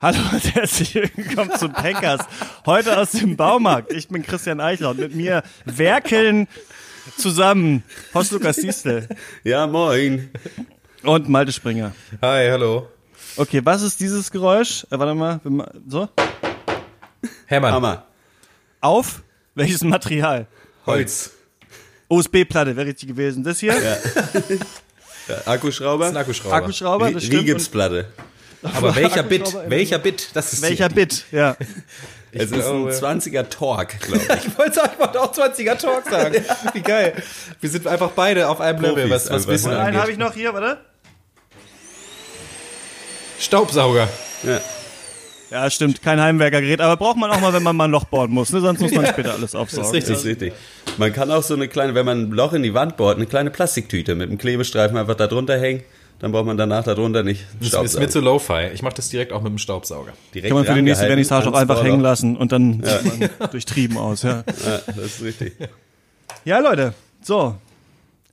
Hallo und herzlich willkommen zum Packers. Heute aus dem Baumarkt. Ich bin Christian Eichler und mit mir werkeln zusammen Horst Lukas Diestel Ja, moin. und Malte Springer. Hi, hallo. Okay, was ist dieses Geräusch? Äh, warte mal, so. Hermann. Hammer. Auf welches Material? Holz. USB-Platte wäre richtig gewesen. Das hier? Ja, Akkuschrauber. Das ist ein Akkuschrauber. Akkuschrauber, das stimmt. Und Rigipsplatte. Aber welcher Bit? Welcher Bit? Das ist welcher Bit? Ja. Es ist ein glaube- 20er Torque, glaube ich. Ich wollte ich auch 20er Talk sagen. Wie geil. Wir sind einfach beide auf einem Level, was, was einfach. Wissen Und einen habe angeht. ich noch hier, warte. Staubsauger. Ja. Ja, stimmt, kein Heimwerkergerät, aber braucht man auch mal, wenn man mal ein Loch bohren muss, ne? sonst muss man später alles Das aufsaugen. ist richtig. Das ist richtig. Man kann auch so eine kleine, wenn man ein Loch in die Wand bohrt, eine kleine Plastiktüte mit einem Klebestreifen einfach da drunter hängen. Dann braucht man danach darunter nicht Das ist Staubsaugen. mir zu Lo-Fi. Ich mache das direkt auch mit dem Staubsauger. Direkt Kann man für die nächste Vernissage auch einfach hängen lassen und dann sieht man durchtrieben aus, ja. Ja, das ist richtig. Ja, Leute, so.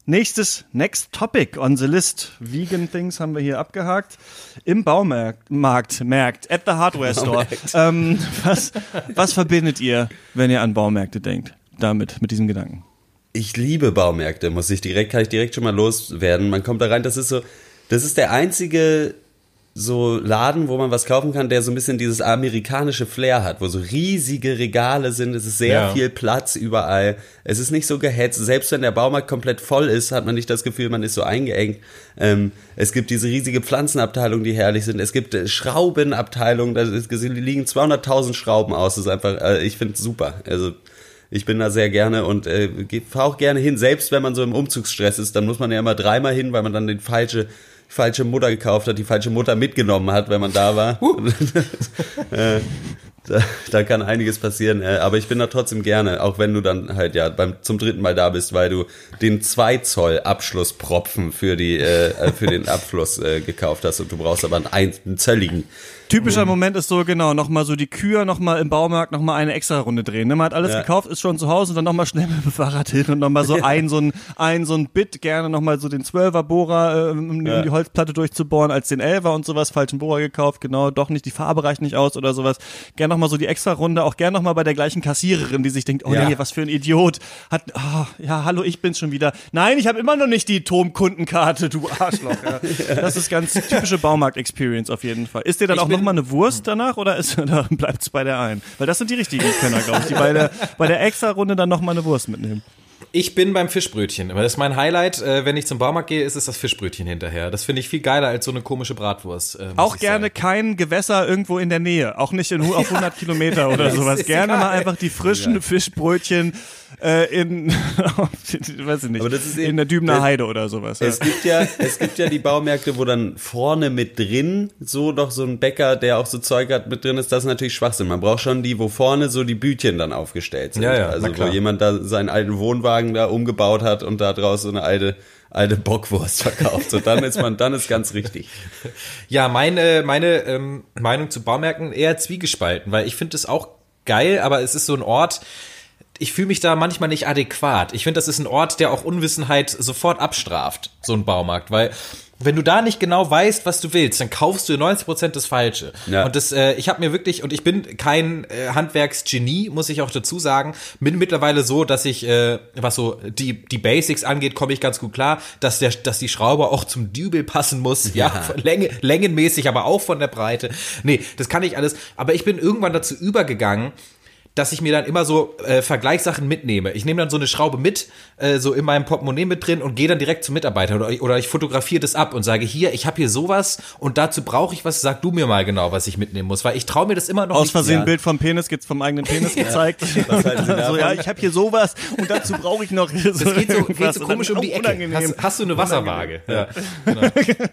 Nächstes, next topic on the list. Vegan Things haben wir hier abgehakt. Im Baumarkt, Markt, Markt, at the Hardware Store. Ähm, was, was verbindet ihr, wenn ihr an Baumärkte denkt? Damit, mit diesem Gedanken. Ich liebe Baumärkte, muss ich direkt, kann ich direkt schon mal loswerden. Man kommt da rein, das ist so, das ist der einzige so Laden, wo man was kaufen kann, der so ein bisschen dieses amerikanische Flair hat, wo so riesige Regale sind, es ist sehr Ja. viel Platz überall, es ist nicht so gehetzt, selbst wenn der Baumarkt komplett voll ist, hat man nicht das Gefühl, man ist so eingeengt. Ähm, es gibt diese riesige Pflanzenabteilung, die herrlich sind, es gibt äh, Schraubenabteilung, da liegen 200.000 Schrauben aus, das ist einfach, äh, ich finde es super, also ich bin da sehr gerne und äh, fahre auch gerne hin. Selbst wenn man so im Umzugsstress ist, dann muss man ja immer dreimal hin, weil man dann die falsche, falsche Mutter gekauft hat, die falsche Mutter mitgenommen hat, wenn man da war. äh, da, da kann einiges passieren. Äh, aber ich bin da trotzdem gerne, auch wenn du dann halt ja beim zum dritten Mal da bist, weil du den 2 Zoll Abschlusspropfen für die äh, äh, für den Abfluss äh, gekauft hast und du brauchst aber einen, ein- einen zölligen. Typischer Moment ist so, genau, nochmal so die Kühe nochmal im Baumarkt nochmal eine extra Runde drehen. Ne? Man hat alles Ja. gekauft, ist schon zu Hause und dann nochmal schnell mit dem Fahrrad hin und nochmal so ein, so ein, ein, so ein Bit, gerne nochmal so den 12er Bohrer, äh, um, um Ja. die Holzplatte durchzubohren, als den 11er und sowas, falschen Bohrer gekauft, genau, doch nicht, die Farbe reicht nicht aus oder sowas. Gerne nochmal so die extra Runde, auch gerne nochmal bei der gleichen Kassiererin, die sich denkt, oh Ja. nee, was für ein Idiot. Hat, ah, ja, hallo, ich bin's schon wieder. Nein, ich habe immer noch nicht die Tom-Kundenkarte, du Arschloch. Ja. Das ist ganz typische Baumarkt-Experience auf jeden Fall. Ist dir dann Ich auch nochmal eine Wurst danach oder ist, oder bleibt's bei der einen? Weil das sind die richtigen Könner, glaube ich, die bei der, bei der Extra-Runde dann nochmal eine Wurst mitnehmen. Ich bin beim Fischbrötchen. Aber das ist mein Highlight. Äh, wenn ich zum Baumarkt gehe, ist es das Fischbrötchen hinterher. Das finde ich viel geiler als so eine komische Bratwurst. äh, Auch gerne sagen. kein Gewässer irgendwo in der Nähe, auch nicht in, auf 100 Kilometer oder sowas. Gerne egal. mal einfach die frischen Fischbrötchen äh, in, weiß ich nicht, Aber das ist in eben- der Dübener das- Heide oder sowas. Ja. Es gibt ja, es gibt ja die Baumärkte, wo dann vorne mit drin so noch so ein Bäcker, der auch so Zeug hat, mit drin ist. Das ist natürlich Schwachsinn. Man braucht schon die, wo vorne so die Bütchen dann aufgestellt sind. Ja, ja, also na wo klar. jemand da seinen alten Wohnwagen da umgebaut hat und da draus so eine alte alte Bockwurst verkauft. So dann ist man, dann ist ganz richtig. Ja, meine, meine ähm, Meinung zu Baumärkten eher zwiegespalten, weil ich finde es auch geil, aber es ist so ein Ort, ich fühle mich da manchmal nicht adäquat. Ich finde, das ist ein Ort, der auch Unwissenheit sofort abstraft, so ein Baumarkt, weil wenn du da nicht genau weißt, was du willst, dann kaufst du 90% das Falsche. Ja. Und das, äh, ich habe mir wirklich, und ich bin kein äh, Handwerksgenie, muss ich auch dazu sagen, bin mittlerweile so, dass ich, äh, was so die, die Basics angeht, komme ich ganz gut klar, dass, der, dass die Schraube auch zum Dübel passen muss, ja, von Länge, längenmäßig, aber auch von der Breite. Nee, das kann ich alles. Aber ich bin irgendwann dazu übergegangen, dass ich mir dann immer so äh, Vergleichssachen mitnehme. Ich nehme dann so eine Schraube mit, äh, so in meinem Portemonnaie mit drin und gehe dann direkt zum Mitarbeiter oder, oder ich fotografiere das ab und sage, hier, ich habe hier sowas und dazu brauche ich was, sag du mir mal genau, was ich mitnehmen muss, weil ich traue mir das immer noch Aus nicht. Versehen ja. ein Bild vom Penis, gibt's vom eigenen Penis gezeigt. So, ja, ich habe hier sowas und dazu brauche ich noch so Das geht so, geht so komisch um die Ecke. unangenehm. Hast, hast du eine Wasserwaage? Ja.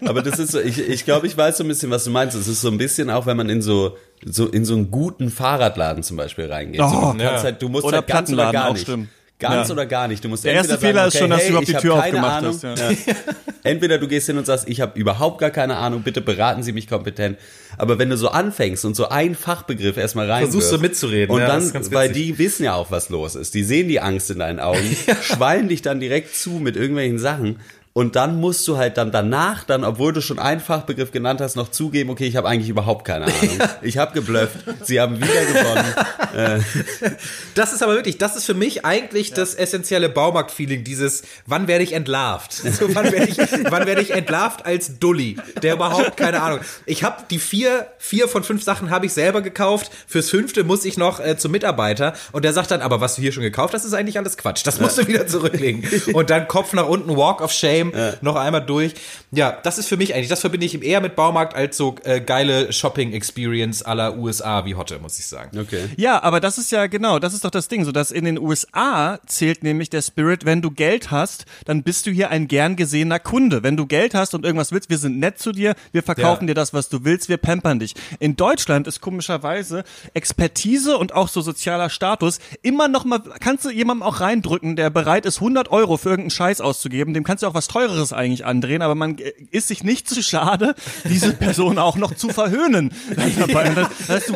Aber das ist so, ich, ich glaube, ich weiß so ein bisschen, was du meinst. Es ist so ein bisschen auch, wenn man in so, so in so einen guten Fahrradladen zum Beispiel reingeht. so, Oh, du, kannst ja. halt, du musst Oder halt ganz oder Plattenladen, gar auch nicht. stimmt. Ganz Ja. oder gar nicht. Du musst Der erste entweder Fehler sagen, ist schon, dass du hey, überhaupt ich die Tür keine aufgemacht Ahnung. hast, ja. Ja. Entweder du gehst hin und sagst, ich habe überhaupt gar keine Ahnung, bitte beraten Sie mich kompetent. Aber wenn du so anfängst und so einen Fachbegriff erstmal rein Versuchst du mitzureden, und ja, dann, weil die wissen ja auch, was los ist. Die sehen die Angst in deinen Augen, schwallen dich dann direkt zu mit irgendwelchen Sachen. Und dann musst du halt dann danach, dann, obwohl du schon einen Fachbegriff genannt hast, noch zugeben, okay, ich habe eigentlich überhaupt keine Ahnung. Ich habe geblufft. Sie haben wieder gewonnen. Das ist aber wirklich, das ist für mich eigentlich ja. das essentielle Baumarkt-Feeling, dieses, wann werde ich entlarvt? So, wann werde ich, wann werde ich entlarvt als Dulli, der überhaupt keine Ahnung. Ich habe die vier, vier von fünf Sachen habe ich selber gekauft. Fürs fünfte muss ich noch äh, zum Mitarbeiter und der sagt dann, aber was du hier schon gekauft hast, ist eigentlich alles Quatsch. Das musst ja. du wieder zurücklegen. Und dann Kopf nach unten, Walk of Shame, ja. noch einmal durch. Ja, das ist für mich eigentlich, das verbinde ich eher mit Baumarkt als so äh, geile Shopping-Experience aller USA wie Hotte, muss ich sagen. Okay. Ja, aber das ist ja genau, das ist doch das Ding, so dass in den USA zählt nämlich der Spirit, wenn du Geld hast, dann bist du hier ein gern gesehener Kunde. Wenn du Geld hast und irgendwas willst, wir sind nett zu dir, wir verkaufen ja. dir das, was du willst, wir pampern dich. In Deutschland ist komischerweise Expertise und auch so sozialer Status immer noch mal, kannst du jemandem auch reindrücken, der bereit ist, 100 Euro für irgendeinen Scheiß auszugeben, dem kannst du auch was Teureres eigentlich andrehen, aber man ist sich nicht zu schade, diese Person auch noch zu verhöhnen. Das, du,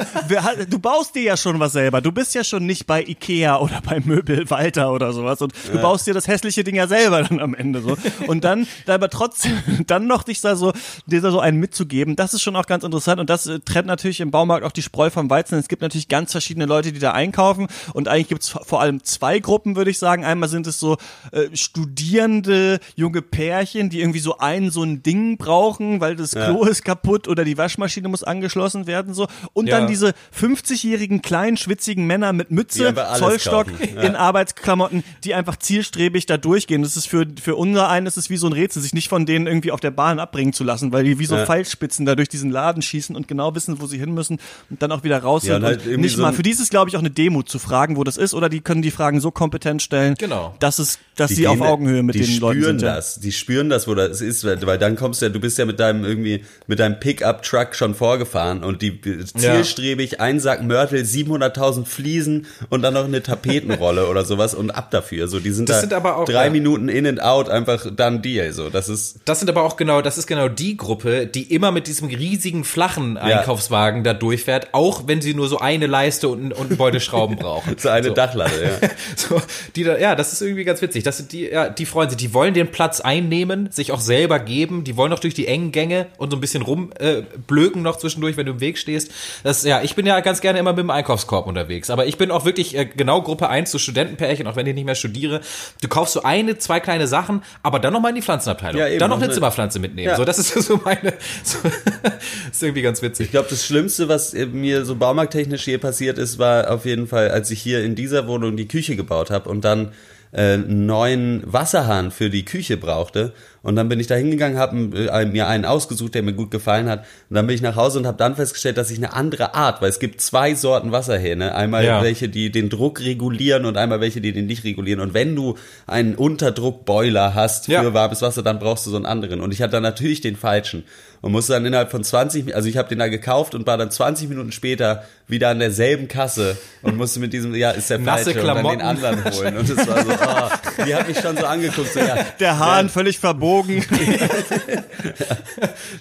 du baust dir ja schon was selber. Du bist ja schon nicht bei Ikea oder bei Möbel Walter oder sowas und du baust dir das hässliche Ding ja selber dann am Ende so. Und dann, aber trotzdem, dann noch dich da so, dir da so einen mitzugeben, das ist schon auch ganz interessant und das äh, trennt natürlich im Baumarkt auch die Spreu vom Weizen. Es gibt natürlich ganz verschiedene Leute, die da einkaufen und eigentlich gibt es vor allem zwei Gruppen, würde ich sagen. Einmal sind es so äh, studierende junge Pärchen, die irgendwie so ein so ein Ding brauchen, weil das Klo ja. ist kaputt oder die Waschmaschine muss angeschlossen werden so und ja. dann diese 50-jährigen kleinen schwitzigen Männer mit Mütze, Zollstock ja. in Arbeitsklamotten, die einfach zielstrebig da durchgehen. Das ist für für unser einen ist es wie so ein Rätsel, sich nicht von denen irgendwie auf der Bahn abbringen zu lassen, weil die wie so Pfeilspitzen da durch diesen Laden schießen und genau wissen, wo sie hin müssen und dann auch wieder raus sind. Halt nicht so mal. Für dieses glaube ich auch eine Demo zu fragen, wo das ist, oder die können die Fragen so kompetent stellen, genau. dass es, dass die sie auf Augenhöhe mit den Leuten sind. Spüren das, die spüren das, wo das ist, weil dann kommst du ja, du bist ja mit deinem irgendwie mit deinem Pickup-Truck schon vorgefahren und die zielstrebig ja. ein Sack Mörtel, 700.000 Fliesen und dann noch eine Tapetenrolle oder sowas und ab dafür. So, die sind das da sind aber auch, drei ja. Minuten in and out einfach dann Deal. So, das ist. Das sind aber auch genau, das ist genau die Gruppe, die immer mit diesem riesigen flachen Einkaufswagen ja. da durchfährt, auch wenn sie nur so eine Leiste und, und einen Beutel Schrauben brauchen. so eine so. Dachlatte, ja. so, die da, ja, das ist irgendwie ganz witzig. Das sind die, ja, die freuen sich, die wollen den Platz einnehmen, sich auch selber geben, die wollen noch durch die engen Gänge und so ein bisschen rumblöken äh, noch zwischendurch, wenn du im Weg stehst. Das, ja, ich bin ja ganz gerne immer mit dem Einkaufskorb unterwegs, aber ich bin auch wirklich äh, genau Gruppe 1 zu Studentenpärchen, auch wenn ich nicht mehr studiere. Du kaufst so eine, zwei kleine Sachen, aber dann noch mal in die Pflanzenabteilung. Ja, eben, dann noch eine Zimmerpflanze mitnehmen. Ja. So, das ist so meine, so, ist irgendwie ganz witzig. Ich glaube, das Schlimmste, was mir so baumarkttechnisch hier passiert ist, war auf jeden Fall, als ich hier in dieser Wohnung die Küche gebaut habe und dann äh, neuen Wasserhahn für die Küche brauchte. Und dann bin ich da hingegangen, habe äh, mir einen ausgesucht, der mir gut gefallen hat. Und dann bin ich nach Hause und habe dann festgestellt, dass ich eine andere Art, weil es gibt zwei Sorten Wasserhähne. Einmal ja. welche, die den Druck regulieren und einmal welche, die den nicht regulieren. Und wenn du einen Unterdruckboiler hast für ja. warmes Wasser, dann brauchst du so einen anderen. Und ich hatte dann natürlich den falschen und musste dann innerhalb von 20, also ich habe den da gekauft und war dann 20 Minuten später wieder an derselben Kasse und musste mit diesem, ja, ist der falsche und dann den anderen holen. Und es war so, oh, die hat mich schon so angeguckt. So, ja, der Hahn ja. völlig verbogen.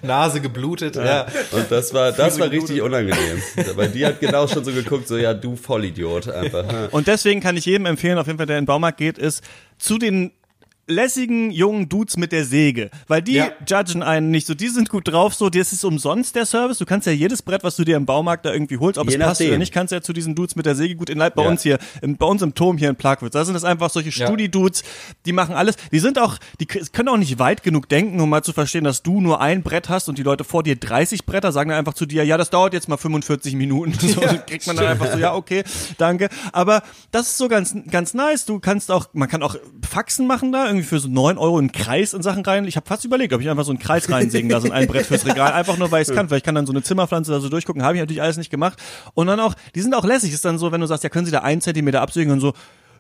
Nase geblutet. Ja. Und das war, das war richtig unangenehm. Weil die hat genau schon so geguckt, so, ja, du Vollidiot einfach. Und deswegen kann ich jedem empfehlen, auf jeden Fall, der in den Baumarkt geht, ist zu den lässigen jungen Dudes mit der Säge, weil die ja. judgen einen nicht so, die sind gut drauf, so, das ist umsonst der Service, du kannst ja jedes Brett, was du dir im Baumarkt da irgendwie holst, ob Je es passt oder nicht, kannst ja zu diesen Dudes mit der Säge gut in Leib bei ja. uns hier, im, bei uns im Turm hier in Plagwitz, da sind das einfach solche ja. Studi-Dudes, die machen alles, die sind auch, die können auch nicht weit genug denken, um mal zu verstehen, dass du nur ein Brett hast und die Leute vor dir 30 Bretter, sagen dann einfach zu dir, ja, das dauert jetzt mal 45 Minuten, so ja, kriegt man dann einfach so, ja, okay, danke, aber das ist so ganz, ganz nice, du kannst auch, man kann auch Faxen machen da, irgendwie für so 9 Euro einen Kreis in Sachen rein. Ich habe fast überlegt, ob ich einfach so einen Kreis reinsägen lasse in ein Brett fürs Regal, einfach nur weil ich es kann. Weil ich kann dann so eine Zimmerpflanze da so durchgucken, habe ich natürlich alles nicht gemacht. Und dann auch, die sind auch lässig. Ist dann so, wenn du sagst, ja, können Sie da einen Zentimeter absägen und so,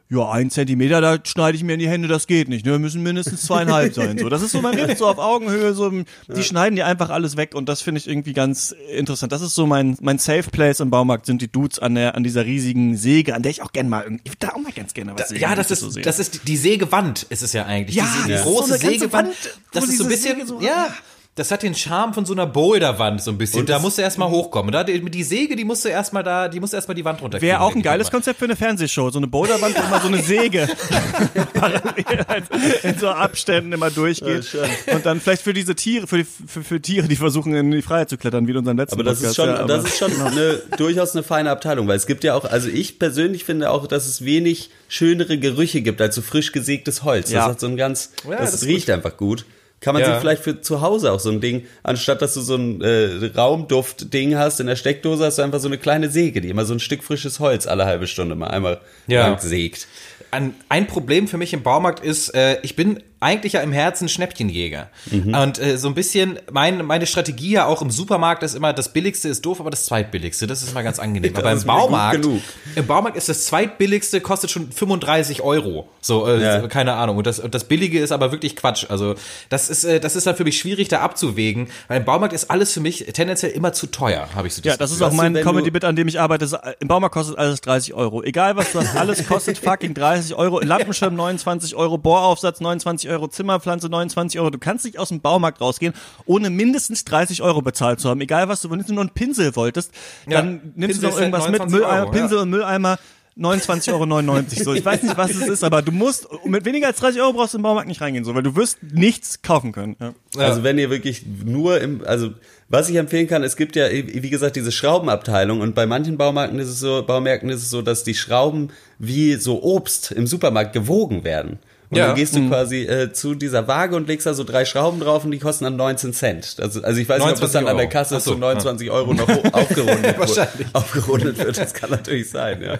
ja, ein Zentimeter, da schneide ich mir in die Hände, das geht nicht. Ne? Müssen mindestens zweieinhalb sein. So, das ist so, man redet so auf Augenhöhe, so, die ja. schneiden dir einfach alles weg und das finde ich irgendwie ganz interessant. Das ist so mein, mein Safe Place im Baumarkt sind die Dudes an der, an dieser riesigen Säge, an der ich auch gerne mal, ich würde da auch mal ganz gerne was sehen. Ja, das ist, so das ist die Sägewand, ist es ja eigentlich. Ja, die, die große so Sägewand. Wand, das ist so ein bisschen, so, ja. Das hat den Charme von so einer Boulderwand so ein bisschen. Und da musst du erstmal hochkommen. Da, die, die Säge, die musst du erstmal da, die musst du erstmal die Wand runterkriegen. Wäre auch ein geiles. Konzept für eine Fernsehshow. So eine Boulderwand, wo immer so eine Säge parallel halt in so Abständen immer durchgeht. Und dann vielleicht für diese Tiere, für, die, für, für Tiere, die versuchen in die Freiheit zu klettern, wie in unserem letzten Aber das ist Podcast. schon, ja, aber- das ist schon eine, durchaus eine feine Abteilung, weil es gibt ja auch, also ich persönlich finde auch, dass es wenig schönere Gerüche gibt als so frisch gesägtes Holz. Ja. Das hat so ein ganz, Ja, das, das ist riecht einfach gut. Kann man Ja. sich vielleicht für zu Hause auch so ein Ding, anstatt dass du so ein äh, Raumduft-Ding hast in der Steckdose, hast du einfach so eine kleine Säge, die immer so ein Stück frisches Holz alle halbe Stunde mal einmal Ja. lang sägt. ein, ein Problem für mich im Baumarkt ist, äh, ich bin eigentlich ja im Herzen Schnäppchenjäger. Mhm. Und äh, so ein bisschen, mein, meine Strategie ja auch im Supermarkt ist immer, das Billigste ist doof, aber das Zweitbilligste. Das ist mal ganz angenehm. Das aber im Baumarkt, im Baumarkt ist das Zweitbilligste, kostet schon 35 Euro. So, äh, Ja. keine Ahnung. Und das, und das Billige ist aber wirklich Quatsch. Also, das ist, äh, das ist dann für mich schwierig, da abzuwägen. Weil im Baumarkt ist alles für mich tendenziell immer zu teuer, habe ich so Ja, das ist auch mein Comedy-Bit, an dem ich arbeite. Das- Im Baumarkt kostet alles 30 Euro. Egal was du hast, alles kostet fucking 30 Euro. Lampenschirm 29 Euro, Bohraufsatz 29 Euro, Zimmerpflanze 29 Euro. Du kannst nicht aus dem Baumarkt rausgehen, ohne mindestens 30 Euro bezahlt zu haben. Egal was du, wenn du nur einen Pinsel wolltest, Ja, dann nimmst Pinsel du noch irgendwas ist halt mit, 29 Mülleimer, Euro, Pinsel und Mülleimer. 29,99 Euro. So, ich weiß nicht, was es ist, aber du musst, mit weniger als 30 Euro brauchst du im Baumarkt nicht reingehen, so, weil du wirst nichts kaufen können. Ja. Also wenn ihr wirklich nur im, also was ich empfehlen kann, es gibt ja, wie gesagt, diese Schraubenabteilung und bei manchen Baumärkten ist es so, Baumärkten ist es so, dass die Schrauben wie so Obst im Supermarkt gewogen werden. Und Ja. dann gehst du quasi äh, zu dieser Waage und legst da so drei Schrauben drauf und die kosten dann 19 Cent. Also, also ich weiß nicht, ob das 29 dann an der Euro. Kasse so, zu 29 Euro noch hoch- aufgerundet, Wahrscheinlich. wird, aufgerundet wird. Das kann natürlich sein, ja.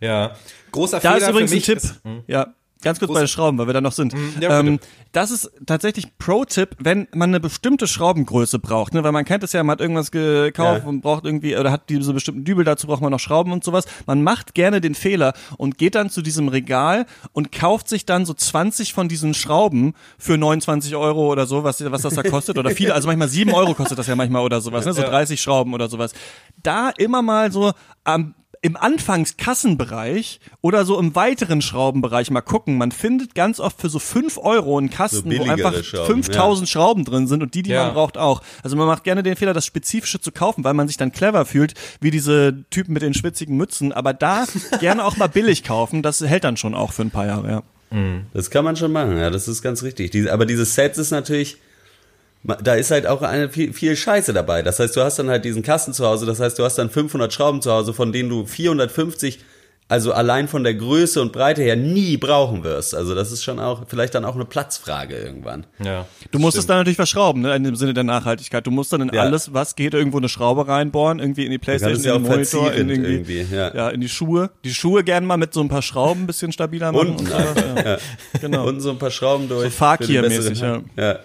Ja. Großer Da Fehler ist übrigens für ein mich Tipp. Ist, ja, ganz kurz bei den Schrauben, weil wir da noch sind. ja, bitte. ähm, das ist tatsächlich Pro-Tipp, wenn man eine bestimmte Schraubengröße braucht, ne? weil man kennt es ja, man hat irgendwas gekauft Ja. und braucht irgendwie, oder hat diese bestimmten Dübel, dazu braucht man noch Schrauben und sowas. Man macht gerne den Fehler und geht dann zu diesem Regal und kauft sich dann so 20 von diesen Schrauben für 29 Euro oder so, was, was das da kostet, oder viele, also manchmal 7 Euro kostet das ja manchmal oder sowas, ne? so 30 Schrauben oder sowas. Da immer mal so am im Anfangskassenbereich oder so im weiteren Schraubenbereich mal gucken. Man findet ganz oft für so 5 Euro einen Kasten, So wo einfach Schrauben, 5000 Schrauben drin sind und die, die Ja. man braucht, auch. Also man macht gerne den Fehler, das Spezifische zu kaufen, weil man sich dann clever fühlt, wie diese Typen mit den schwitzigen Mützen. Aber da gerne auch mal billig kaufen, das hält dann schon auch für ein paar Jahre, ja. Das kann man schon machen, ja, das ist ganz richtig. Diese, aber dieses Set ist natürlich, da ist halt auch eine, viel, viel Scheiße dabei. Das heißt, du hast dann halt diesen Kasten zu Hause, das heißt, du hast dann 500 Schrauben zu Hause, von denen du 450, also allein von der Größe und Breite her, nie brauchen wirst. Also das ist schon auch, vielleicht dann auch eine Platzfrage irgendwann. ja. Du musst es dann natürlich verschrauben, ne, in dem Sinne der Nachhaltigkeit. Du musst dann in Ja. alles, was geht, irgendwo eine Schraube reinbohren, irgendwie in die Playstation, ja in den Monitor, in irgendwie, irgendwie, ja. in die Schuhe. Die Schuhe gerne mal mit so ein paar Schrauben ein bisschen stabiler machen. Unten und so. ja. Genau. Und so ein paar Schrauben durch. So Fakir-mäßig, bessere- ja.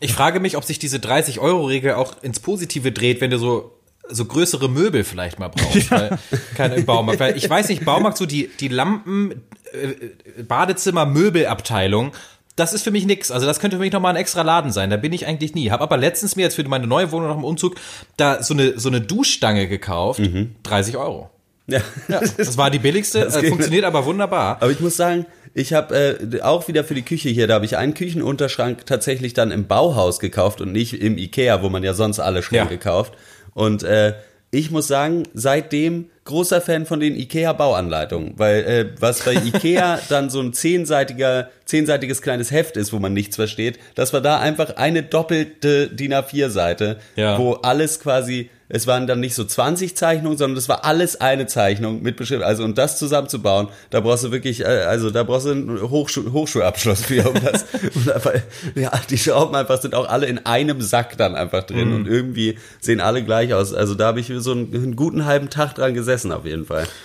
Ich frage mich, ob sich diese 30-Euro-Regel auch ins Positive dreht, wenn du so so größere Möbel vielleicht mal brauchst, weil, kein im Baumarkt. Weil ich weiß nicht, Baumarkt so die die Lampen äh, Badezimmer Möbelabteilung, das ist für mich nix. Also das könnte für mich noch mal ein extra Laden sein. Da bin ich eigentlich nie. Hab aber letztens mir jetzt für meine neue Wohnung nach dem Umzug da so eine so eine Duschstange gekauft, 30 Euro. Ja. Ja, das war die billigste, Das äh, funktioniert aber wunderbar. Aber ich muss sagen, ich habe äh, auch wieder für die Küche hier, da habe ich einen Küchenunterschrank tatsächlich dann im Bauhaus gekauft und nicht im Ikea, wo man ja sonst alle Schränke Ja. kauft. Und äh, ich muss sagen, seitdem großer Fan von den Ikea-Bauanleitungen, weil äh, was bei Ikea dann so ein zehnseitiger, zehnseitiges kleines Heft ist, wo man nichts versteht, das war da einfach eine doppelte DIN A4-Seite, Ja. wo alles quasi, es waren dann nicht so 20 Zeichnungen, sondern das war alles eine Zeichnung mit Beschrift. Also und das zusammenzubauen, da brauchst du wirklich, äh, also da brauchst du einen Hochschu Hochschulabschluss für, um das. und einfach, ja, die Schrauben einfach sind auch alle in einem Sack dann einfach drin Mhm. und irgendwie sehen alle gleich aus. Also da habe ich so einen, einen guten halben Tag dran gesessen auf jeden Fall.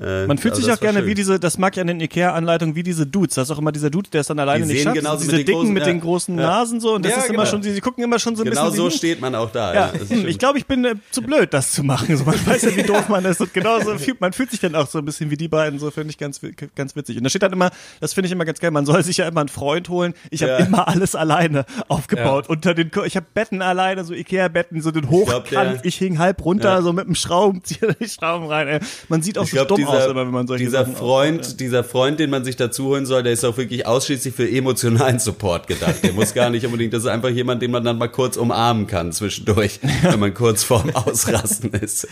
Äh, Man fühlt also sich auch gerne schön. wie diese, das mag ja in den Ikea-Anleitungen, wie diese Dudes. Das ist auch immer dieser Dude, der ist dann alleine Die nicht sehen schafft. diese mit Dicken großen- mit ja. den großen. Nasen so. Und das Ja, ist immer genau. schon, sie, sie gucken immer schon so ein Genau bisschen. so wie- steht man auch da. Ja, hm, ich glaube, ich bin, äh, zu blöd, das zu machen. So, man weiß ja, wie doof man ist. Und genauso fühlt, man fühlt sich dann auch so ein bisschen wie die beiden. So finde ich ganz, ganz witzig. Und da steht dann immer, das finde ich immer ganz geil, man soll sich ja immer einen Freund holen. Ich habe Ja. immer alles alleine aufgebaut. Ja. Unter den, ich habe Betten alleine, so Ikea-Betten, so den Hochkant. der- ich hing halb runter, so mit dem Schraubenzieher die Schrauben rein. Ey. Man sieht auch Ich so glaube, dumm aus, dieser, immer, wenn man solche dieser Sachen Freund, dieser Freund, den man sich dazu holen soll, der ist auch wirklich ausschließlich für emotionalen Support gedacht. Der muss gar nicht unbedingt, das ist einfach jemand, den man dann mal kurz umarmen kann zwischendurch, wenn man kurz vorm Ausrasten ist.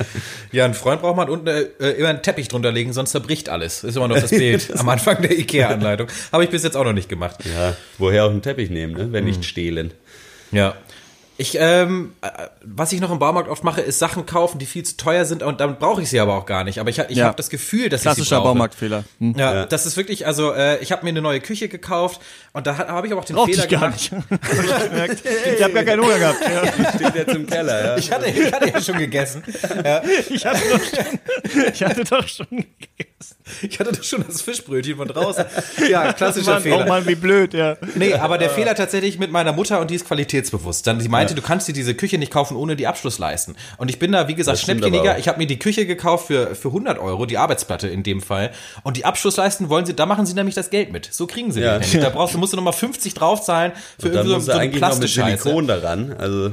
Ja, ein Freund braucht man unten äh, immer einen Teppich drunter legen, sonst zerbricht alles. Ist immer noch das Bild am Anfang der Ikea-Anleitung. Habe ich bis jetzt auch noch nicht gemacht. Ja, woher auch einen Teppich nehmen, ne? wenn nicht stehlen. Ja. Ich, ähm, äh, was ich noch im Baumarkt oft mache, ist Sachen kaufen, die viel zu teuer sind und dann brauche ich sie aber auch gar nicht. Aber ich, ich Ja. habe das Gefühl, dass ich sie Klassischer brauche. Baumarktfehler. Hm. Ja, Ja. das ist wirklich, also äh, ich habe mir eine neue Küche gekauft und da ha- habe ich aber auch den Brauchte Fehler ich gar gemacht. nicht. Hab ich gemerkt. ich habe gar keinen Hunger gehabt. Ja. Steht jetzt im Keller, ja. Ich hatte, ich hatte ja schon gegessen. Ich, hatte doch schon, ich hatte doch schon gegessen. Ich hatte doch schon das Fischbrötchen von draußen. Ja, klassischer Mann, Fehler. Oh Mann, wie blöd, ja. Nee, aber der Fehler tatsächlich mit meiner Mutter und die ist qualitätsbewusst. Dann, die meinte, du kannst dir diese Küche nicht kaufen ohne die Abschlussleisten. Und ich bin da, wie gesagt, Schnäppcheniger. Ich habe mir die Küche gekauft für, für 100 Euro, die Arbeitsplatte in dem Fall. Und die Abschlussleisten wollen sie, da machen sie nämlich das Geld mit. So kriegen sie Ja. nämlich. Da brauchst du, musst du nochmal 50 draufzahlen für Dann irgendwie so, so eine eigentlich noch mit Plastikscheiße. Silikon daran. Also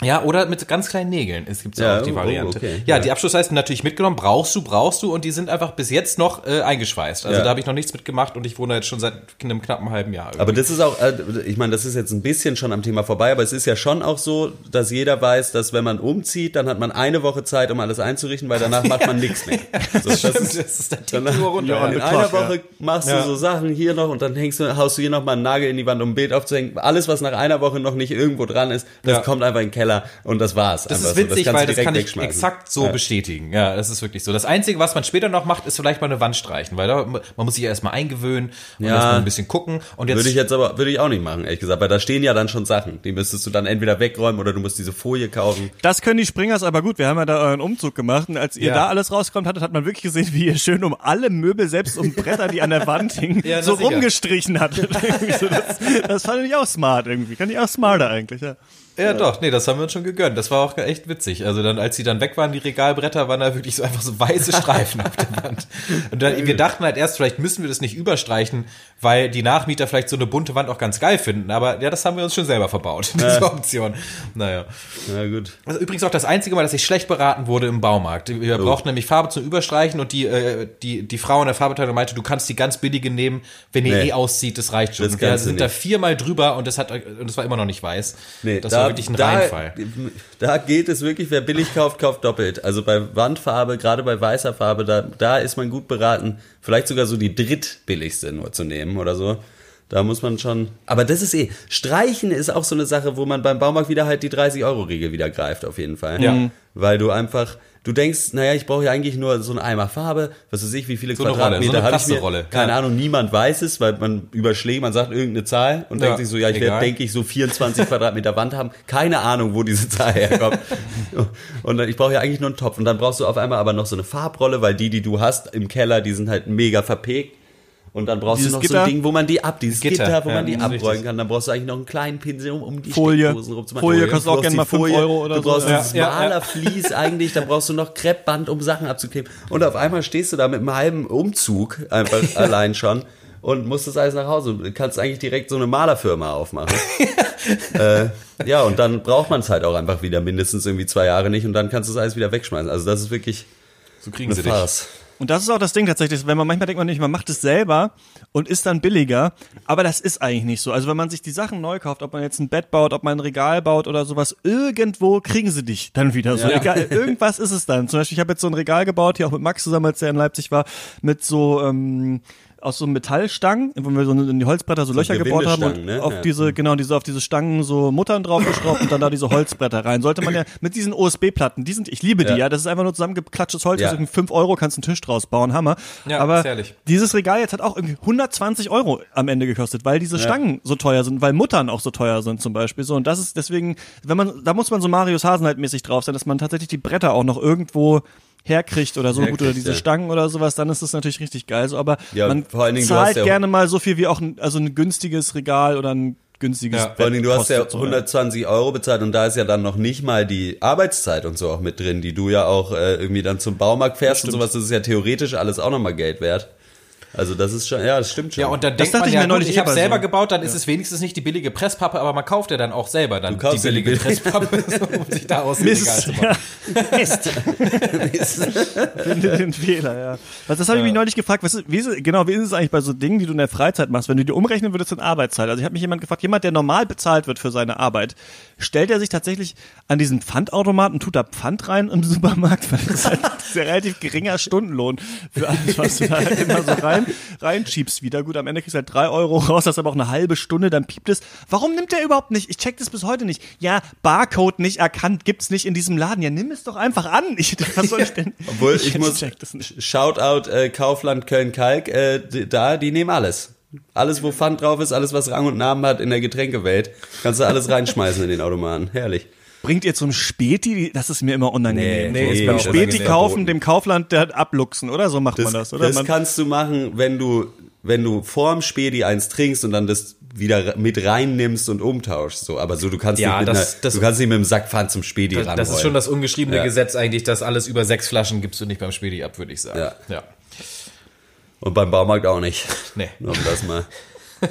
Ja, oder mit ganz kleinen Nägeln. Es gibt ja Ja, auch die oh, Variante. okay. Ja, Ja. die Abschlussleisten natürlich mitgenommen. Brauchst du, brauchst du. Und die sind einfach bis jetzt noch äh, eingeschweißt. Also Ja. da habe ich noch nichts mitgemacht und ich wohne jetzt schon seit einem knappen halben Jahr. Aber das ist auch, äh, ich meine, das ist jetzt ein bisschen schon am Thema vorbei, aber es ist ja schon auch so, dass jeder weiß, dass wenn man umzieht, dann hat man eine Woche Zeit, um alles einzurichten, weil danach macht man nichts mehr. So, das Stimmt, ist, das ist dann die danach, Uhr runter. in Ja, einer Clock, Woche machst Ja. du so Sachen hier noch und dann hängst du, haust du hier noch mal einen Nagel in die Wand, um ein Bild aufzuhängen. Alles, was nach einer Woche noch nicht irgendwo dran ist, das Ja. kommt einfach in den Keller und das war's. Das ist so. witzig, kannst weil du das kann ich exakt so Ja. bestätigen. Ja, das ist wirklich so. Das Einzige, was man später noch macht, ist vielleicht mal eine Wand streichen, weil da, man muss sich ja erstmal eingewöhnen und Ja. erstmal ein bisschen gucken. Und jetzt Würde ich jetzt aber, würde ich auch nicht machen, ehrlich gesagt, weil da stehen ja dann schon Sachen. Die müsstest du dann entweder wegräumen oder du musst diese Folie kaufen. Das können die Springers aber gut. Wir haben ja da euren Umzug gemacht. Und als ihr Ja. da alles rauskommt hattet, hat man wirklich gesehen, wie ihr schön um alle Möbel, selbst um Bretter, die an der Wand hingen, Ja, so rumgestrichen hattet. So, das, das fand ich auch smart irgendwie. Kann ich auch smarter eigentlich, ja. Ja, doch, nee, das haben wir uns schon gegönnt. Das war auch echt witzig. Also dann, als sie dann weg waren, die Regalbretter, waren da wirklich so einfach so weiße Streifen auf der Wand. Und dann, wir dachten halt erst, vielleicht müssen wir das nicht überstreichen, weil die Nachmieter vielleicht so eine bunte Wand auch ganz geil finden. Aber ja, das haben wir uns schon selber verbaut, diese Option. Naja. Na gut. Also übrigens auch das einzige Mal, dass ich schlecht beraten wurde im Baumarkt. Oh. Wir brauchten nämlich Farbe zum Überstreichen und die, äh, die, die Frau in der Farbabteilung meinte, du kannst die ganz billige nehmen, wenn ihr Nee. eh auszieht, das reicht schon. Das wir sind da nicht. viermal drüber und das hat und das war immer noch nicht weiß. Nee, das war wirklich ein Reinfall. Da geht es wirklich, wer billig kauft, kauft doppelt. Also bei Wandfarbe, gerade bei weißer Farbe, da, da ist man gut beraten, vielleicht sogar so die drittbilligste nur zu nehmen oder so. Da muss man schon. Aber das ist eh. Streichen ist auch so eine Sache, wo man beim Baumarkt wieder halt die 30-Euro-Regel wieder greift, auf jeden Fall. Ja. Weil du einfach. Du denkst, naja, ich brauche ja eigentlich nur so einen Eimer Farbe, was weiß ich, wie viele So eine Rolle, Quadratmeter so eine habe ich mir. Keine Ja. Ahnung, niemand weiß es, weil man überschlägt, man sagt irgendeine Zahl und Ja, denkt sich so, ja, ich werde, denke ich, so 24 Quadratmeter Wand haben. Keine Ahnung, wo diese Zahl herkommt. Und dann, ich brauche ja eigentlich nur einen Topf. Und dann brauchst du auf einmal aber noch so eine Farbrolle, weil die, die du hast im Keller, die sind halt mega verpegt. Und dann brauchst Dieses du noch so Gitter? ein Ding, wo man die ab, dieses Gitter, Gitter, wo ja, man die abrollen richtig. kann. Dann brauchst du eigentlich noch einen kleinen Pinsel, um, um die Folie. Steckdosen rumzumachen. Folie kostet Du auch brauchst gerne mal fünf Folie, Euro oder du so. brauchst Ja, ja. Malerflies eigentlich, dann brauchst du noch Kreppband, um Sachen abzukleben. Und auf einmal stehst du da mit einem halben Umzug einfach allein schon und musst das alles nach Hause. Du kannst eigentlich direkt so eine Malerfirma aufmachen. äh, ja, und dann braucht man es halt auch einfach wieder mindestens irgendwie zwei Jahre nicht und dann kannst du es alles wieder wegschmeißen. Also das ist wirklich So kriegen eine sie dich. Und das ist auch das Ding tatsächlich, wenn man manchmal denkt man nicht, man macht es selber und ist dann billiger, aber das ist eigentlich nicht so. Also wenn man sich die Sachen neu kauft, ob man jetzt ein Bett baut, ob man ein Regal baut oder sowas, irgendwo kriegen sie dich dann wieder so. Ja. Egal, irgendwas ist es dann. Zum Beispiel, ich habe jetzt so ein Regal gebaut, hier auch mit Max zusammen, als der in Leipzig war, mit so ähm, aus so Metallstangen, wo wir so in die Holzbretter so Löcher gebaut haben und ne? auf Ja. diese, genau, diese, auf diese Stangen so Muttern draufgeschraubt und dann da diese Holzbretter rein. Sollte man ja mit diesen OSB-Platten, die sind, ich liebe die, Ja. ja, das ist einfach nur zusammengeklatschtes Holz, Ja. ja. 5 Euro kannst einen Tisch draus bauen, Hammer. Ja, Aber dieses Regal jetzt hat auch irgendwie 120 Euro am Ende gekostet, weil diese Stangen so teuer sind, weil Muttern auch so teuer sind zum Beispiel. So, und das ist deswegen, wenn man, da muss man so Marius Hasenheit mäßig drauf sein, dass man tatsächlich die Bretter auch noch irgendwo herkriegt oder so Herkriegt, gut oder diese ja. Stangen oder sowas, dann ist das natürlich richtig geil. So, aber Ja, man vor allen Dingen, zahlt ja- gerne mal so viel wie auch ein, also ein günstiges Regal oder ein günstiges Ja. Vor allem, du hast ja kostet, so, 120 Euro bezahlt und da ist ja dann noch nicht mal die Arbeitszeit und so auch mit drin, die du ja auch äh, irgendwie dann zum Baumarkt fährst und sowas. Das ist ja theoretisch alles auch nochmal Geld wert. Also das ist schon, ja, das stimmt schon. Ja, und dann Das denkt dachte man ich ja, mir gut, neulich ich eh habe selber so- gebaut, dann ist es wenigstens nicht die billige Presspappe, aber man kauft ja dann auch selber dann die ja billige Presspappe, um sich da aus dem Regal Mist, zu machen. ja. Mist. Finde den Fehler, ja. Das habe ich mich neulich gefragt, was ist, wie ist, es- genau, wie ist es eigentlich bei so Dingen, die du in der Freizeit machst, wenn du die umrechnen würdest in Arbeitszeit? Also ich habe mich jemand gefragt, jemand, der normal bezahlt wird für seine Arbeit, stellt er sich tatsächlich an diesen Pfandautomaten, tut da Pfand rein im Supermarkt, weil das ist halt ein sehr relativ geringer Stundenlohn für alles, was du da halt immer so rein, reinschiebst wieder. Gut, am Ende kriegst du halt drei Euro raus, das ist aber auch eine halbe Stunde, dann piept es. Warum nimmt der überhaupt nicht? Ich check das bis heute nicht. Ja, Barcode nicht erkannt, gibt's nicht in diesem Laden. Ja, nimm es doch einfach an. Ich, was soll ich denn? Obwohl, ich, muss, das nicht. Shoutout äh, Kaufland Köln-Kalk, äh, da, die nehmen alles. Alles, wo Pfand drauf ist, alles, was Rang und Namen hat in der Getränkewelt, kannst du alles reinschmeißen in den Automaten. Herrlich. Bringt ihr zum Späti? Das ist mir immer unangenehm. Nee, nee, beim Späti kaufen, dem Kaufland der abluchsen, oder? So macht Das, man das, oder? das man, kannst du machen, wenn du, wenn du vorm Späti eins trinkst und dann das wieder mit reinnimmst und umtauschst. So, aber so du kannst Ja, nicht mit das- einer, das- du kannst nicht mit dem Sack Pfand zum Späti Das, ran. das ist schon das ungeschriebene Ja. Gesetz eigentlich, dass alles über sechs Flaschen gibst du nicht beim Spedi ab, würde ich sagen. Ja. ja. Und beim Baumarkt auch nicht. Nee. Nur um das mal.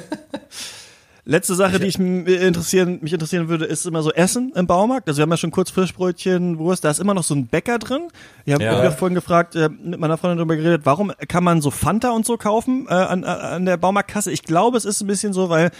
Letzte Sache, die ich interessieren, mich interessieren würde, ist immer so Essen im Baumarkt. Also wir haben ja schon kurz Fischbrötchen, Wurst, da ist immer noch so ein Bäcker drin. Ich habe Ja. ja. vorhin gefragt, äh, mit meiner Freundin darüber geredet, warum kann man so Fanta und so kaufen äh, an, an der Baumarktkasse? Ich glaube, es ist ein bisschen so, weil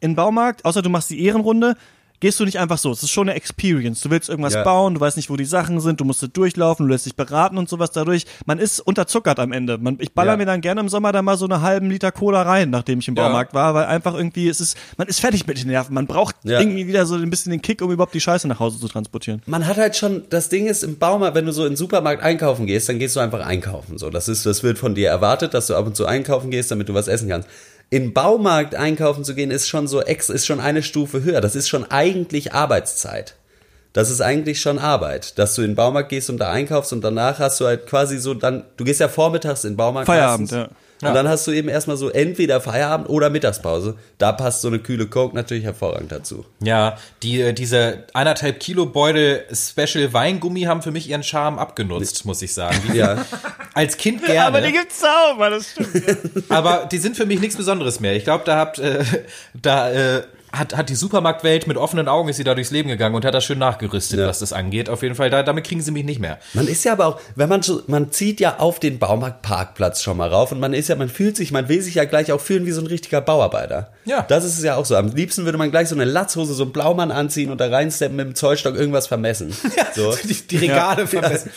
im Baumarkt, außer du machst die Ehrenrunde, gehst du nicht einfach so. Es ist schon eine Experience. Du willst irgendwas Ja. bauen, du weißt nicht, wo die Sachen sind, du musst durchlaufen, du lässt dich beraten und sowas dadurch. Man ist unterzuckert am Ende. Man, ich baller Ja. mir dann gerne im Sommer da mal so eine halben Liter Cola rein, nachdem ich im Ja. Baumarkt war, weil einfach irgendwie, es ist, man ist fertig mit den Nerven. Man braucht Ja. irgendwie wieder so ein bisschen den Kick, um überhaupt die Scheiße nach Hause zu transportieren. Man hat halt schon, das Ding ist im Baumarkt, wenn du so in den Supermarkt einkaufen gehst, dann gehst du einfach einkaufen. So, das ist, das wird von dir erwartet, dass du ab und zu einkaufen gehst, damit du was essen kannst. In Baumarkt einkaufen zu gehen, ist schon so ex, ist schon eine Stufe höher. Das ist schon eigentlich Arbeitszeit. Das ist eigentlich schon Arbeit, dass du in den Baumarkt gehst und da einkaufst und danach hast du halt quasi so dann, du gehst ja vormittags in den Baumarkt. Feierabend, meistens. ja. Und dann hast du eben erstmal so entweder Feierabend oder Mittagspause. Da passt so eine kühle Coke natürlich hervorragend dazu. Ja, die, äh, diese eineinhalb Kilo Beutel Special Weingummi haben für mich ihren Charme abgenutzt, muss ich sagen. Die, Ja. Als Kind gerne. Aber die gibt's auch, Mann, das stimmt. Aber die sind für mich nichts Besonderes mehr. Ich glaube, da habt, äh, da äh, hat, hat die Supermarktwelt mit offenen Augen ist sie da durchs Leben gegangen und hat das schön nachgerüstet, Ja. was das angeht. Auf jeden Fall, da, damit kriegen sie mich nicht mehr. Man ist ja aber auch, wenn man so, man zieht ja auf den Baumarktparkplatz schon mal rauf und man ist ja, man fühlt sich, man will sich ja gleich auch fühlen wie so ein richtiger Bauarbeiter. Ja. Das ist es ja auch so. Am liebsten würde man gleich so eine Latzhose, so einen Blaumann anziehen und da reinsteppen mit dem Zollstock irgendwas vermessen. So. Die, die Regale vermessen.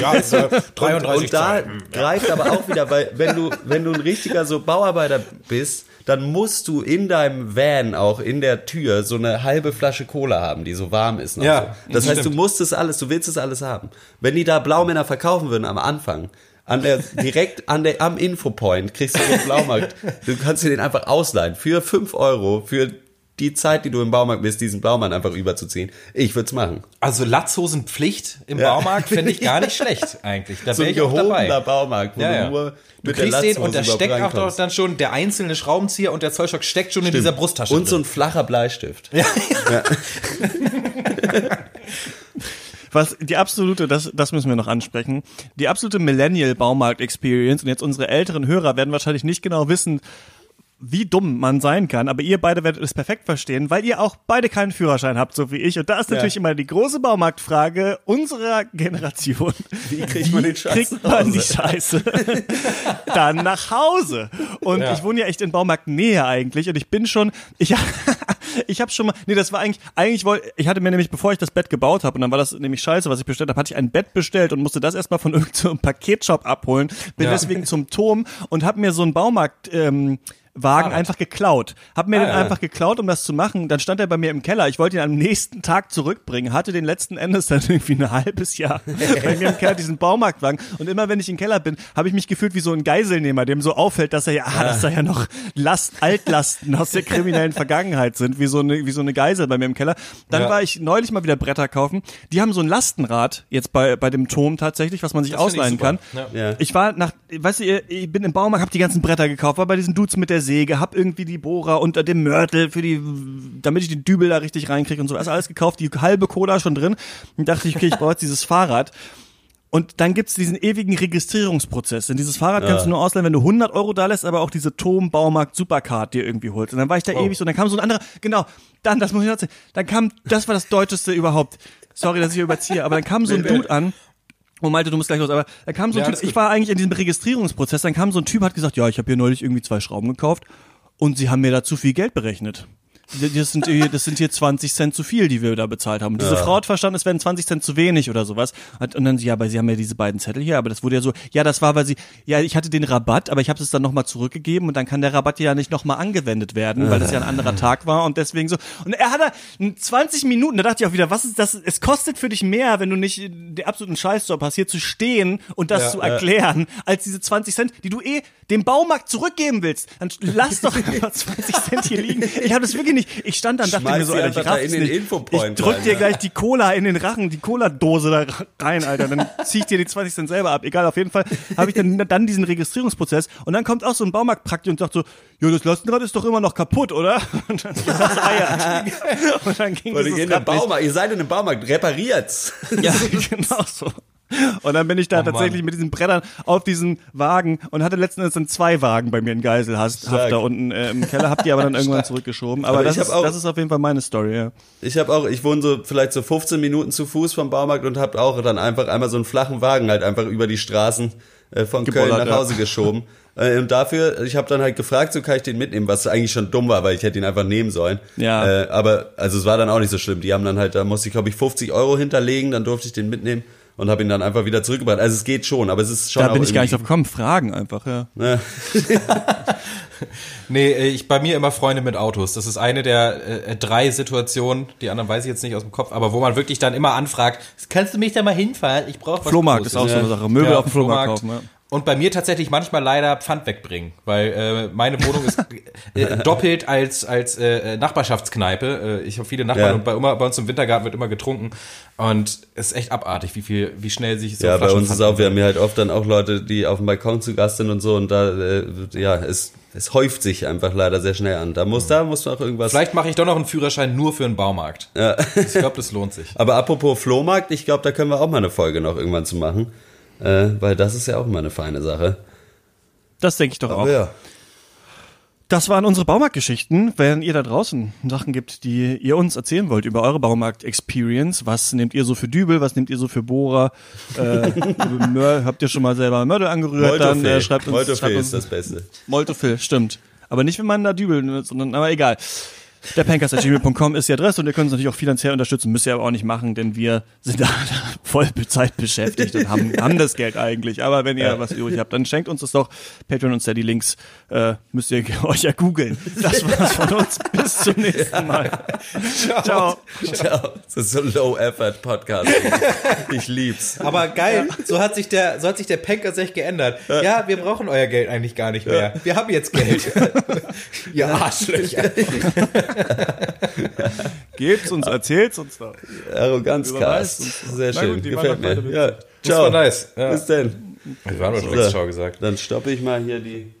Ja, ist, äh, 33 und da Zoll. greift aber auch wieder, weil wenn du, wenn du ein richtiger so Bauarbeiter bist, dann musst du in deinem Van auch in der Tür so eine halbe Flasche Cola haben, die so warm ist. Ja, so. Das das heißt, du stimmt. musst es alles, du willst es alles haben. Wenn die da Blaumänner verkaufen würden am Anfang, an der, direkt an der, am Infopoint kriegst du einen Blaumarkt. Du kannst dir den einfach ausleihen für 5 Euro für die Zeit, die du im Baumarkt bist, diesen Blaumann einfach überzuziehen. Ich würde es machen. Also Latzhosenpflicht im Ja. Baumarkt fände ich gar nicht schlecht eigentlich. Da So wäre ein ich auch dabei. gehobener Baumarkt, wo Ja, du ja. nur Du mit der kriegst den Latzhose und da steckt auch doch reinkommst. dann schon der einzelne Schraubenzieher und der Zollstock steckt schon in dieser Brusttasche. Und so drin. ein flacher Bleistift. Was die absolute, das, das müssen wir noch ansprechen, die absolute Millennial-Baumarkt-Experience und jetzt unsere älteren Hörer werden wahrscheinlich nicht genau wissen, wie dumm man sein kann, aber ihr beide werdet es perfekt verstehen, weil ihr auch beide keinen Führerschein habt, so wie ich. Und da ist natürlich immer die große Baumarktfrage unserer Generation. Wie kriegt man den Scheiß kriegt man die? Scheiße dann nach Hause? Und Ja. ich wohne ja echt in Baumarktnähe eigentlich und ich bin schon, ich, ich habe schon mal, nee, das war eigentlich, eigentlich wollte, ich hatte mir nämlich, bevor ich das Bett gebaut habe, und dann war das nämlich scheiße, was ich bestellt habe, hatte ich ein Bett bestellt und musste das erstmal von irgendeinem Paketshop abholen, bin Ja. deswegen zum Turm und habe mir so einen Baumarkt, ähm, Wagen Fahrrad. einfach geklaut. Hab mir Ah, den ja. einfach geklaut, um das zu machen. Dann stand er bei mir im Keller. Ich wollte ihn am nächsten Tag zurückbringen. Hatte den letzten Endes dann irgendwie ein halbes Jahr bei mir im Keller diesen Baumarktwagen. Und immer wenn ich im Keller bin, habe ich mich gefühlt wie so ein Geiselnehmer, dem so auffällt, dass er ja, ah, dass da ja noch Last, Altlasten aus der kriminellen Vergangenheit sind, wie so eine, wie so eine Geisel bei mir im Keller. Dann Ja. war ich neulich mal wieder Bretter kaufen. Die haben so ein Lastenrad jetzt bei, bei dem Turm tatsächlich, was man sich Das ausleihen kann. Ja. Ich war nach, weißt du, ihr- ich bin im Baumarkt, hab die ganzen Bretter gekauft, war bei diesen Dudes mit der Säge, hab irgendwie die Bohrer unter dem Mörtel für die, damit ich die Dübel da richtig reinkriege und so. Also alles gekauft, die halbe Cola schon drin. Und dachte ich, okay, ich brauche jetzt dieses Fahrrad. Und dann gibt's diesen ewigen Registrierungsprozess. Denn dieses Fahrrad kannst du nur ausleihen, wenn du 100 Euro da lässt, aber auch diese Tom Baumarkt Supercard dir irgendwie holst. Und dann war ich da ewig so, und dann kam so ein anderer, genau, dann, das muss ich noch erzählen, dann kam, das war das Deutscheste überhaupt. Sorry, dass ich überziehe, aber dann kam so ein Dude an, und meinte, du musst gleich los, aber da kam so ein Ja, Typ, ich war eigentlich in diesem Registrierungsprozess, dann kam so ein Typ, hat gesagt, ja, ich habe hier neulich irgendwie zwei Schrauben gekauft und sie haben mir da zu viel Geld berechnet. Das sind, hier- das sind hier 20 Cent zu viel, die wir da bezahlt haben. Und diese Frau hat verstanden, es wären 20 Cent zu wenig oder sowas. Und dann, ja, aber sie haben ja diese beiden Zettel hier, aber das wurde ja so, ja, das war, weil sie, ja, ich hatte den Rabatt, aber ich habe es dann nochmal zurückgegeben und dann kann der Rabatt ja nicht nochmal angewendet werden, weil das ja ein anderer Tag war und deswegen so. Und er hat da 20 Minuten, da dachte ich auch wieder, was ist das? Es kostet für dich mehr, wenn du nicht den absoluten Scheißjob hast, hier zu stehen und das Ja, zu ja. erklären, als diese 20 Cent, die du eh dem Baumarkt zurückgeben willst. Dann lass doch einfach 20 Cent hier liegen. Ich habe das wirklich nicht. Ich stand da und dachte Schmeiß mir so, Alter, ich raff's in den nicht. Infopoint Ich drück rein, dir gleich die Cola in den Rachen, die Cola-Dose da rein, Alter. Dann zieh ich dir die 20 Cent selber ab. Egal, auf jeden Fall habe ich dann, dann diesen Registrierungsprozess und dann kommt auch so ein Baumarktpraktiker und sagt so, ja, das Lastenrad ist doch immer noch kaputt, oder? Und dann, das Eier. Und dann ging ihr dieses in. Baumarkt, ihr seid in einem Baumarkt, repariert's. Ja, genau so. Und dann bin ich da Oh Mann. tatsächlich mit diesen Brettern auf diesen Wagen und hatte letzten Endes dann zwei Wagen bei mir in Geiselhaft da unten äh, im Keller, hab die aber dann irgendwann zurückgeschoben. Aber, Aber das, ich ist, hab auch- das ist auf jeden Fall meine Story, ja. Ich habe auch, ich wohne so vielleicht so 15 Minuten zu Fuß vom Baumarkt und habe auch dann einfach einmal so einen flachen Wagen halt einfach über die Straßen äh, von Köln Gebollert, nach ja. Hause geschoben. Äh, Und dafür, ich habe dann halt gefragt, so kann ich den mitnehmen, was eigentlich schon dumm war, weil ich hätte ihn einfach nehmen sollen. Ja. Äh, aber also es war dann auch nicht so schlimm. Die haben dann halt, da musste ich glaube ich 50 Euro hinterlegen, dann durfte ich den mitnehmen und habe ihn dann einfach wieder zurückgebracht. Also es geht schon, aber es ist schon Da bin ich gar nicht drauf gekommen. Fragen einfach, ja. Ne? Nee, äh, ich bei mir immer Freunde mit Autos. Das ist eine der äh, drei Situationen, die anderen weiß ich jetzt nicht aus dem Kopf, aber wo man wirklich dann immer anfragt, kannst du mich da mal hinfahren? Ich brauche was Flohmarkt ist Großes." auch so eine Sache. Möbel Ja, auf dem Flohmarkt kaufen, ja. Und bei mir tatsächlich manchmal leider Pfand wegbringen, weil äh, meine Wohnung ist äh, doppelt als als äh, Nachbarschaftskneipe. Äh, ich habe viele Nachbarn Ja. und bei, immer, bei uns im Wintergarten wird immer getrunken und es ist echt abartig, wie viel, wie schnell sich so Ja, bei uns ist auch, wir haben hier halt oft dann auch Leute, die auf dem Balkon zu Gast sind und so und da, äh, ja, es, es häuft sich einfach leider sehr schnell an. Da muss, da muss man auch irgendwas. Vielleicht mache ich doch noch einen Führerschein nur für einen Baumarkt. Ja. Ich glaube, das lohnt sich. Aber apropos Flohmarkt, ich glaube, da können wir auch mal eine Folge noch irgendwann zu machen, äh, weil das ist ja auch immer eine feine Sache. Das denke ich doch auch. Aber ja. Das waren unsere Baumarktgeschichten. Wenn ihr da draußen Sachen gibt, die ihr uns erzählen wollt über eure Baumarkt-Experience, was nehmt ihr so für Dübel, was nehmt ihr so für Bohrer? Äh, habt ihr schon mal selber Mörtel angerührt? Dann äh, schreibt uns, Moltofil schreibt uns ist das Beste. Moltofil, stimmt. Aber nicht, wenn man da Dübel nimmt, sondern, aber egal. Der Pankers.gmail.com ist die Adresse und ihr könnt uns natürlich auch finanziell unterstützen, müsst ihr aber auch nicht machen, denn wir sind da voll Zeit beschäftigt und haben, haben das Geld eigentlich. Aber wenn ihr was übrig habt, dann schenkt uns das doch. Patreon und Steady Links äh, müsst ihr euch ja googeln. Das war's von uns. Bis zum nächsten Mal. Ciao. Ciao. Das ist so Low-Effort-Podcast. Ich lieb's. Aber geil, so hat sich der, so hat sich der Pankers echt geändert. Ja, wir brauchen euer Geld eigentlich gar nicht mehr. Wir haben jetzt Geld. Ihr Arschlöcher. Gebt's uns, erzählt's uns doch. Arroganzcast. Sehr Na schön. gut, die Gefällt waren mir. Ja. Das Ciao. war nice. Ja. Bis denn. Wir haben doch schon Ciao gesagt. Dann stoppe ich mal hier die